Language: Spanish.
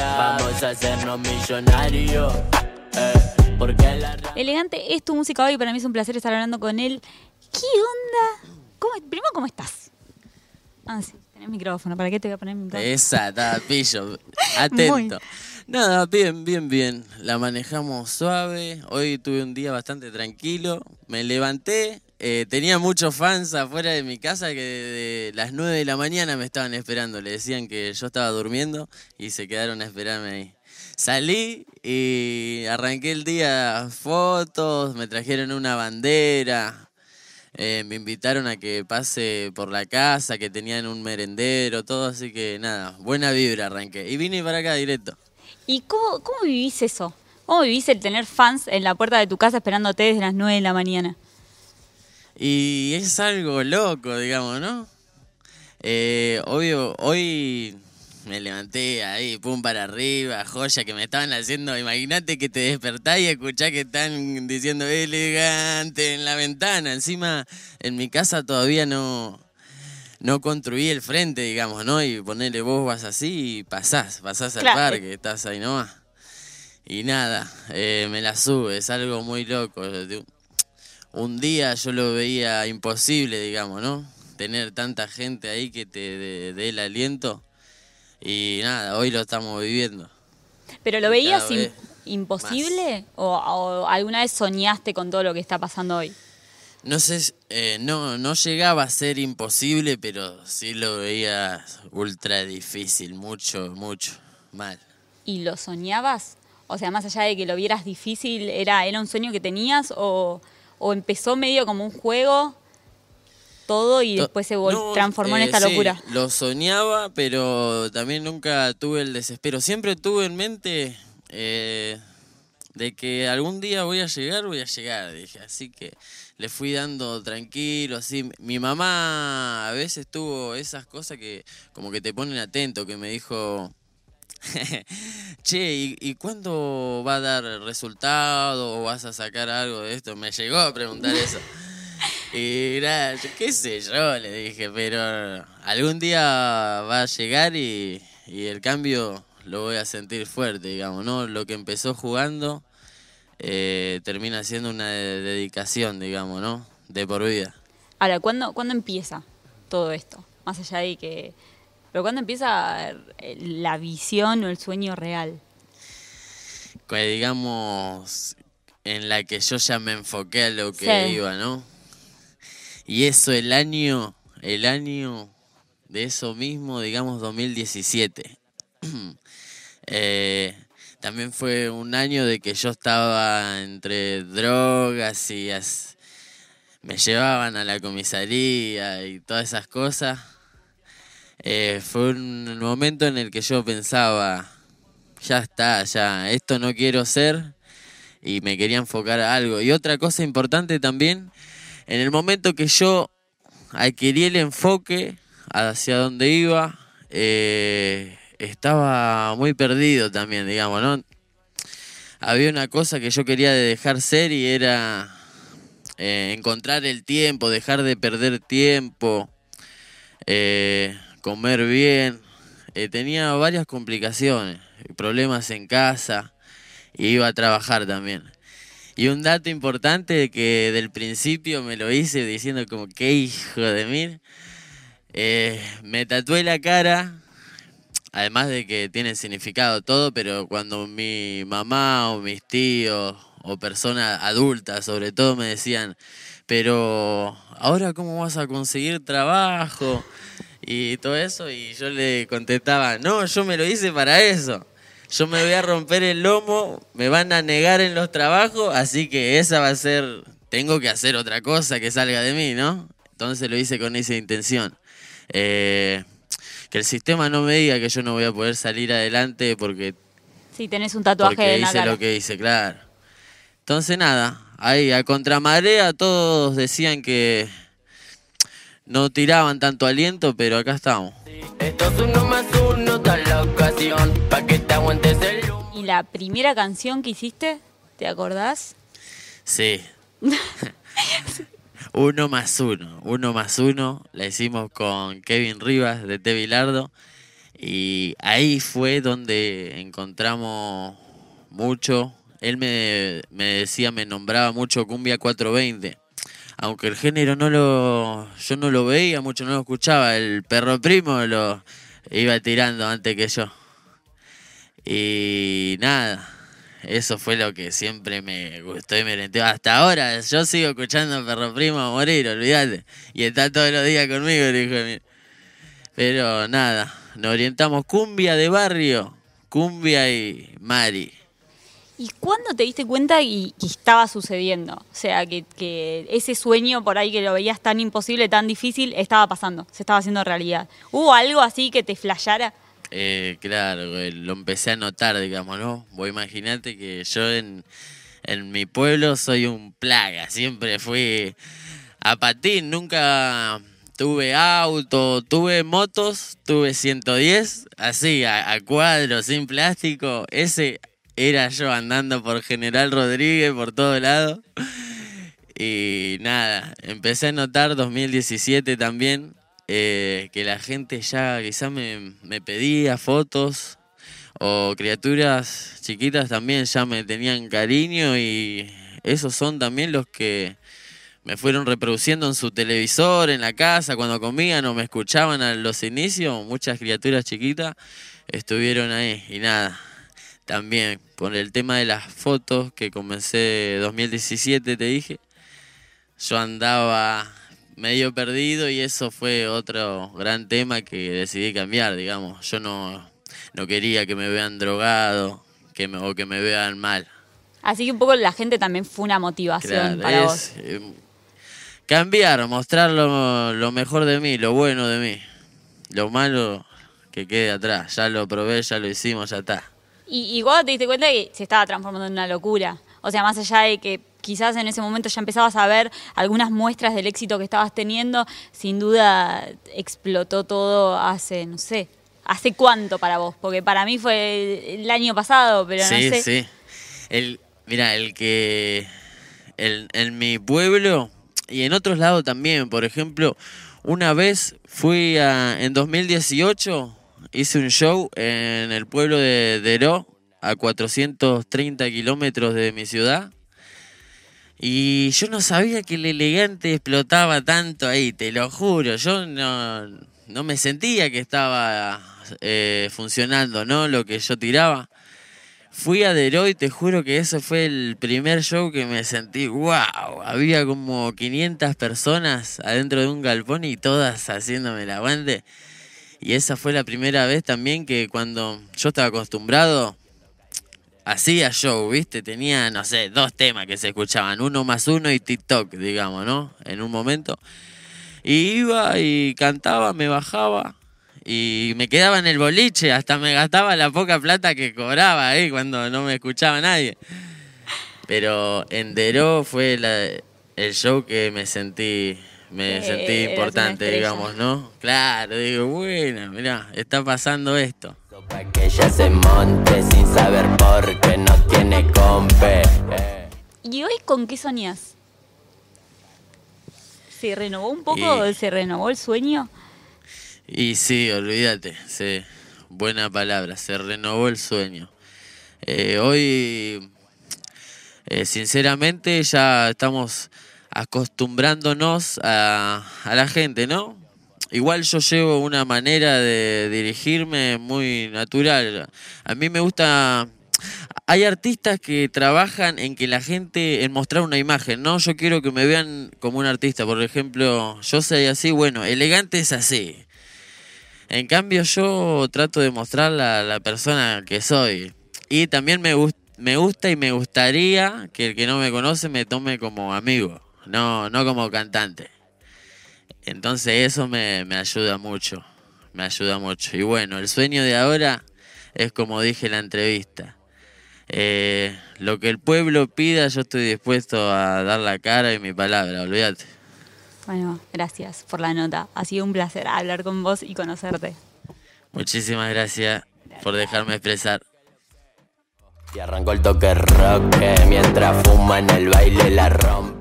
Vamos a hacernos millonarios. Eh, porque la Elegante es tu música hoy, para mí es un placer estar hablando con él. ¿Qué onda? ¿Cómo, primero, ¿cómo estás? Ah, sí, tenés micrófono, ¿para qué te voy a poner mi micrófono? Esa, está, pillo. Atento. Nada, bien, bien, bien. La manejamos suave. Hoy tuve un día bastante tranquilo. Me levanté. Eh, tenía muchos fans afuera de mi casa que de las 9 de la mañana me estaban esperando. Le decían que yo estaba durmiendo y se quedaron a esperarme ahí. Salí y arranqué el día fotos, me trajeron una bandera, eh, me invitaron a que pase por la casa, que tenían un merendero, todo, así que nada, buena vibra arranqué. Y vine para acá directo. ¿Y cómo, cómo vivís eso? ¿Cómo vivís el tener fans en la puerta de tu casa esperándote desde las 9 de la mañana? Y es algo loco, digamos, ¿no? Eh, obvio, hoy me levanté ahí, pum para arriba, joya que me estaban haciendo. Imagínate que te despertás y escuchás que están diciendo elegante en la ventana. Encima, en mi casa todavía no, no construí el frente, digamos, ¿no? Y ponerle vos vas así y pasás, pasás al Claro. parque, estás ahí nomás. Y nada, eh, me la sube, es algo muy loco. Un día yo lo veía imposible, digamos, ¿no? Tener tanta gente ahí que te dé el aliento. Y nada, hoy lo estamos viviendo. ¿Pero lo veías imposible? O, o alguna vez soñaste con todo lo que está pasando hoy? No sé, eh, no, no llegaba a ser imposible, pero sí lo veía ultra difícil, mucho, mucho, mal. ¿Y lo soñabas? O sea, más allá de que lo vieras difícil, ¿era, era un sueño que tenías o, o empezó medio como un juego todo y después se no, transformó en eh, esta sí, locura? lo soñaba, pero también nunca tuve el desespero. Siempre tuve en mente eh, de que algún día voy a llegar, voy a llegar, dije. Así que le fui dando tranquilo, así. Mi mamá a veces tuvo esas cosas que como que te ponen atento, que me dijo... che, ¿y, ¿y cuándo va a dar resultado o vas a sacar algo de esto? Me llegó a preguntar eso. Y nada, qué sé yo, le dije, pero algún día va a llegar y, y el cambio lo voy a sentir fuerte, digamos, ¿no? Lo que empezó jugando eh, termina siendo una de- dedicación, digamos, ¿no? De por vida. Ahora, ¿cuándo, ¿cuándo empieza todo esto? Más allá de que... Pero ¿cuándo empieza eh, la visión o el sueño real? Que digamos, en la que yo ya me enfoqué a lo que Sí. iba, ¿no? Y eso el año, el año de eso mismo, digamos 2017. Eh, también fue un año de que yo estaba entre drogas y as- me llevaban a la comisaría y todas esas cosas. Eh, fue un momento en el que yo pensaba, ya está, ya, esto no quiero ser y me quería enfocar a algo. Y otra cosa importante también, en el momento que yo adquirí el enfoque hacia donde iba, eh, estaba muy perdido también, digamos, ¿no? Había una cosa que yo quería dejar ser y era eh, encontrar el tiempo, dejar de perder tiempo, comer bien. Eh, tenía varias complicaciones, problemas en casa iba a trabajar también. Y un dato importante que del principio me lo hice diciendo como qué hijo de mil. eh, me tatué la cara, además de que tiene significado todo, pero cuando mi mamá o mis tíos o personas adultas sobre todo me decían, pero ahora cómo vas a conseguir trabajo y todo eso, y yo le contestaba, no, yo me lo hice para eso. Yo me voy a romper el lomo, me van a negar en los trabajos, así que esa va a ser, tengo que hacer otra cosa que salga de mí, ¿no? Entonces lo hice con esa intención. Eh, que el sistema no me diga que yo no voy a poder salir adelante porque, Sí, tenés un tatuaje porque en la hice cara. lo que hice, claro. Entonces nada, ahí a contramarea todos decían que no tiraban tanto aliento, pero acá estamos. Esto es uno más uno, está la ocasión. Pa' que te aguantes el humo. ¿Y la primera canción que hiciste? ¿Te acordás? Sí. uno más uno. Uno más uno. La hicimos con Kevin Rivas de Te Bilardo. Y ahí fue donde encontramos mucho. Él me, me decía, me nombraba mucho Cumbia 420. Aunque el género no lo, yo no lo veía mucho, no lo escuchaba. El perro primo lo iba tirando antes que yo. Y nada, eso fue lo que siempre me gustó y me lenteó. Hasta ahora yo sigo escuchando Perro Primo a morir, olvídate. Y está todos los días conmigo, el hijo mío. Pero nada, nos orientamos cumbia de barrio, cumbia y Mari. ¿Y cuándo te diste cuenta y que estaba sucediendo? O sea, que, ese sueño por ahí que lo veías tan imposible, tan difícil, estaba pasando, se estaba haciendo realidad. ¿Hubo algo así que te flasheara? Eh, claro, lo empecé a notar, digamos, ¿no? Vos imaginate que yo en, en mi pueblo soy un plaga, siempre fui a patín, nunca tuve auto, tuve motos, tuve 110, así, a, a cuadro, sin plástico, ese era yo andando por General Rodríguez, por todo lado. Y nada, empecé a notar 2017 también, eh, que la gente ya quizás me, me, pedía fotos o criaturas chiquitas también ya me tenían cariño y esos son también los que me fueron reproduciendo en su televisor, en la casa, cuando comían o me escuchaban a los inicios, muchas criaturas chiquitas estuvieron ahí y nada. También por el tema de las fotos que comencé 2017, te dije, yo andaba medio perdido y eso fue otro gran tema que decidí cambiar, digamos. Yo no, no quería que me vean drogado que me, o que me vean mal. Así que un poco la gente también fue una motivación Claro, para es, vos. eh, cambiar, mostrar lo, lo mejor de mí, lo bueno de mí. Lo malo que quede atrás. Ya lo probé, ya lo hicimos, ya está. Y, y vos te diste cuenta que se estaba transformando en una locura. O sea, más allá de que quizás en ese momento ya empezabas a ver algunas muestras del éxito que estabas teniendo, sin duda explotó todo hace, no sé, ¿hace cuánto para vos? Porque para mí fue el año pasado, pero no sí, sé. sí. El, mira, el que el, en mi pueblo y en otros lados también, por ejemplo, una vez fui a, en 2018, hice un show en el pueblo de Deró, a 430 kilómetros de mi ciudad. Y yo no sabía que el elegante explotaba tanto ahí, te lo juro. Yo no, no me sentía que estaba eh, funcionando, ¿no? Lo que yo tiraba. Fui a Deroy, te juro que ese fue el primer show que me sentí, wow, había como 500 personas adentro de un galpón y todas haciéndome el aguante. Y esa fue la primera vez también que cuando yo estaba acostumbrado, hacía show, ¿viste? Tenía, no sé, dos temas que se escuchaban, uno más uno y TikTok, digamos, ¿no? En un momento. Y iba y cantaba, me bajaba y me quedaba en el boliche, hasta me gastaba la poca plata que cobraba ahí cuando no me escuchaba nadie. Pero en Deró fue el show que me sentí me Eh, sentí importante, digamos, ¿no? Claro, digo, bueno, mirá, está pasando esto. Pa' que ella se monte sin saber por qué no tiene compe. ¿Y hoy con qué soñás? ¿Se renovó un poco? Y- ¿Se renovó el sueño? Y sí, olvídate, sí, buena palabra, se renovó el sueño. Eh, hoy, eh, sinceramente, ya estamos acostumbrándonos a, a la gente, ¿no? Igual yo llevo una manera de dirigirme muy natural. A mí me gusta... Hay artistas que trabajan en que la gente, en mostrar una imagen, ¿no? Yo quiero que me vean como un artista. Por ejemplo, yo soy así, bueno, elegante es así. En cambio, yo trato de mostrar la, la persona que soy. Y también me, me gusta y me gustaría que el que no me conoce me tome como amigo, no, no como cantante. Entonces eso me, me ayuda mucho, me ayuda mucho. Y bueno, el sueño de ahora es como dije en la entrevista. Eh, lo que el pueblo pida, yo estoy dispuesto a dar la cara y mi palabra, olvídate. Bueno, gracias por la nota. Ha sido un placer hablar con vos y conocerte. Muchísimas gracias por dejarme expresar. Y arrancó el toque rock mientras fuma en el baile la rompe.